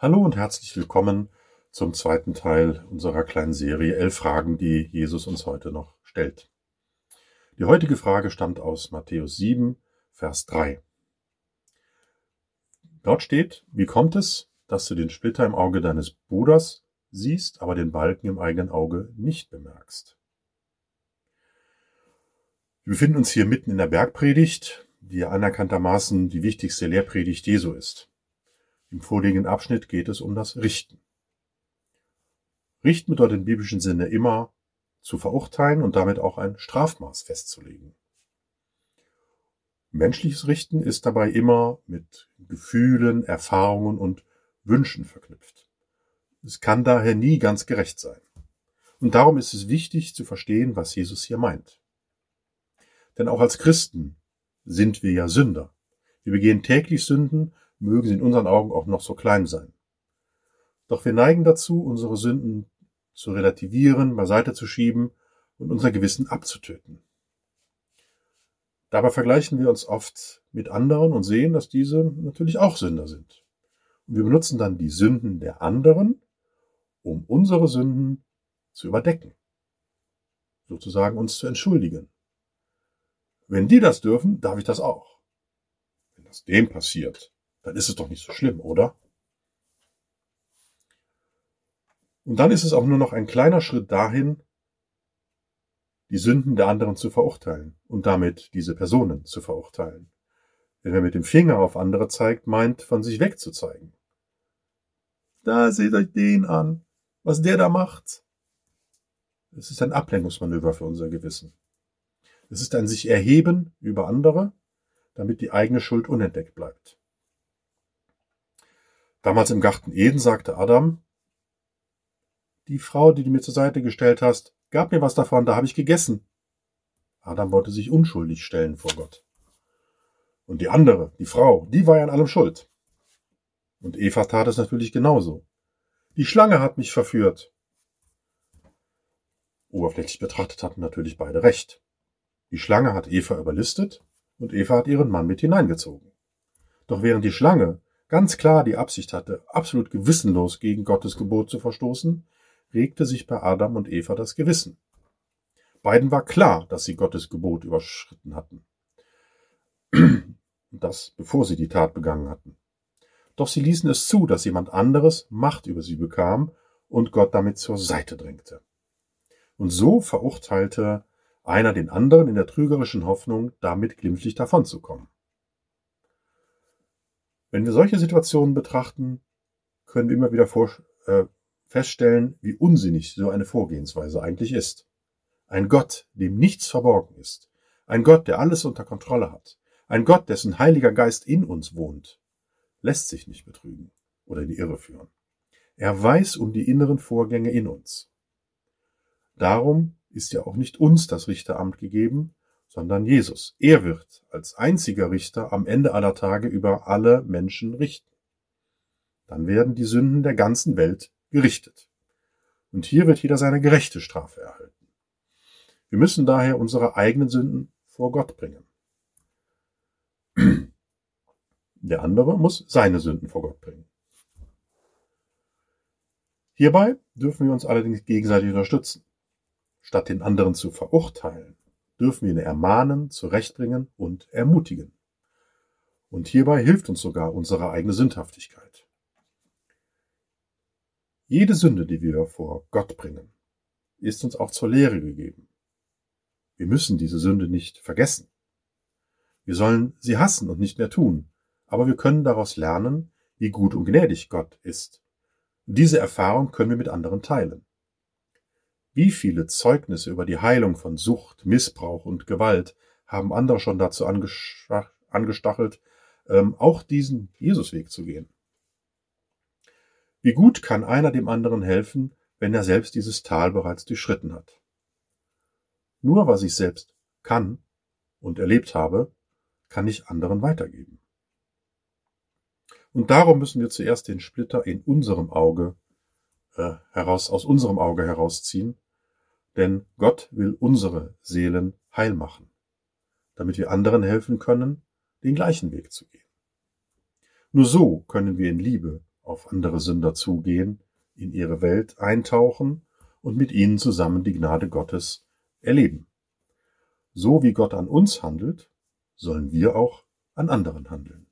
Hallo und herzlich willkommen zum zweiten Teil unserer kleinen Serie Elf Fragen, die Jesus uns heute noch stellt. Die heutige Frage stammt aus Matthäus 7, Vers 3. Dort steht, wie kommt es, dass du den Splitter im Auge deines Bruders siehst, aber den Balken im eigenen Auge nicht bemerkst? Wir befinden uns hier mitten in der Bergpredigt, die anerkanntermaßen die wichtigste Lehrpredigt Jesu ist. Im vorliegenden Abschnitt geht es um das Richten. Richten bedeutet im biblischen Sinne immer zu verurteilen und damit auch ein Strafmaß festzulegen. Menschliches Richten ist dabei immer mit Gefühlen, Erfahrungen und Wünschen verknüpft. Es kann daher nie ganz gerecht sein. Und darum ist es wichtig zu verstehen, was Jesus hier meint. Denn auch als Christen sind wir ja Sünder. Wir begehen täglich Sünden mögen sie in unseren Augen auch noch so klein sein. Doch wir neigen dazu, unsere Sünden zu relativieren, beiseite zu schieben und unser Gewissen abzutöten. Dabei vergleichen wir uns oft mit anderen und sehen, dass diese natürlich auch Sünder sind. Und wir benutzen dann die Sünden der anderen, um unsere Sünden zu überdecken. Sozusagen uns zu entschuldigen. Wenn die das dürfen, darf ich das auch. Wenn das dem passiert, dann ist es doch nicht so schlimm, oder? Und dann ist es auch nur noch ein kleiner Schritt dahin, die Sünden der anderen zu verurteilen und damit diese Personen zu verurteilen. Wenn wer mit dem Finger auf andere zeigt, meint, von sich wegzuzeigen. Da seht euch den an, was der da macht. Es ist ein Ablenkungsmanöver für unser Gewissen. Es ist ein sich erheben über andere, damit die eigene Schuld unentdeckt bleibt. Damals im Garten Eden sagte Adam, die Frau, die du mir zur Seite gestellt hast, gab mir was davon, da habe ich gegessen. Adam wollte sich unschuldig stellen vor Gott. Und die andere, die Frau, die war ja an allem schuld. Und Eva tat es natürlich genauso. Die Schlange hat mich verführt. Oberflächlich betrachtet hatten natürlich beide recht. Die Schlange hat Eva überlistet und Eva hat ihren Mann mit hineingezogen. Doch während die Schlange ganz klar die Absicht hatte, absolut gewissenlos gegen Gottes Gebot zu verstoßen, regte sich bei Adam und Eva das Gewissen. Beiden war klar, dass sie Gottes Gebot überschritten hatten. Das, bevor sie die Tat begangen hatten. Doch sie ließen es zu, dass jemand anderes Macht über sie bekam und Gott damit zur Seite drängte. Und so verurteilte einer den anderen in der trügerischen Hoffnung, damit glimpflich davonzukommen. Wenn wir solche Situationen betrachten, können wir immer wieder vor, äh, feststellen, wie unsinnig so eine Vorgehensweise eigentlich ist. Ein Gott, dem nichts verborgen ist. Ein Gott, der alles unter Kontrolle hat. Ein Gott, dessen Heiliger Geist in uns wohnt, lässt sich nicht betrügen oder in die Irre führen. Er weiß um die inneren Vorgänge in uns. Darum ist ja auch nicht uns das Richteramt gegeben, sondern Jesus. Er wird als einziger Richter am Ende aller Tage über alle Menschen richten. Dann werden die Sünden der ganzen Welt gerichtet. Und hier wird jeder seine gerechte Strafe erhalten. Wir müssen daher unsere eigenen Sünden vor Gott bringen. Der andere muss seine Sünden vor Gott bringen. Hierbei dürfen wir uns allerdings gegenseitig unterstützen. Statt den anderen zu verurteilen, dürfen wir ihn ermahnen, zurechtbringen und ermutigen. Und hierbei hilft uns sogar unsere eigene Sündhaftigkeit. Jede Sünde, die wir vor Gott bringen, ist uns auch zur Lehre gegeben. Wir müssen diese Sünde nicht vergessen. Wir sollen sie hassen und nicht mehr tun, aber wir können daraus lernen, wie gut und gnädig Gott ist. Und diese Erfahrung können wir mit anderen teilen. Wie viele Zeugnisse über die Heilung von Sucht, Missbrauch und Gewalt haben andere schon dazu angestachelt, ähm, auch diesen Jesusweg zu gehen? Wie gut kann einer dem anderen helfen, wenn er selbst dieses Tal bereits durchschritten hat? Nur was ich selbst kann und erlebt habe, kann ich anderen weitergeben. Und darum müssen wir zuerst den Splitter in unserem Auge äh, heraus, aus unserem Auge herausziehen denn Gott will unsere Seelen heil machen, damit wir anderen helfen können, den gleichen Weg zu gehen. Nur so können wir in Liebe auf andere Sünder zugehen, in ihre Welt eintauchen und mit ihnen zusammen die Gnade Gottes erleben. So wie Gott an uns handelt, sollen wir auch an anderen handeln.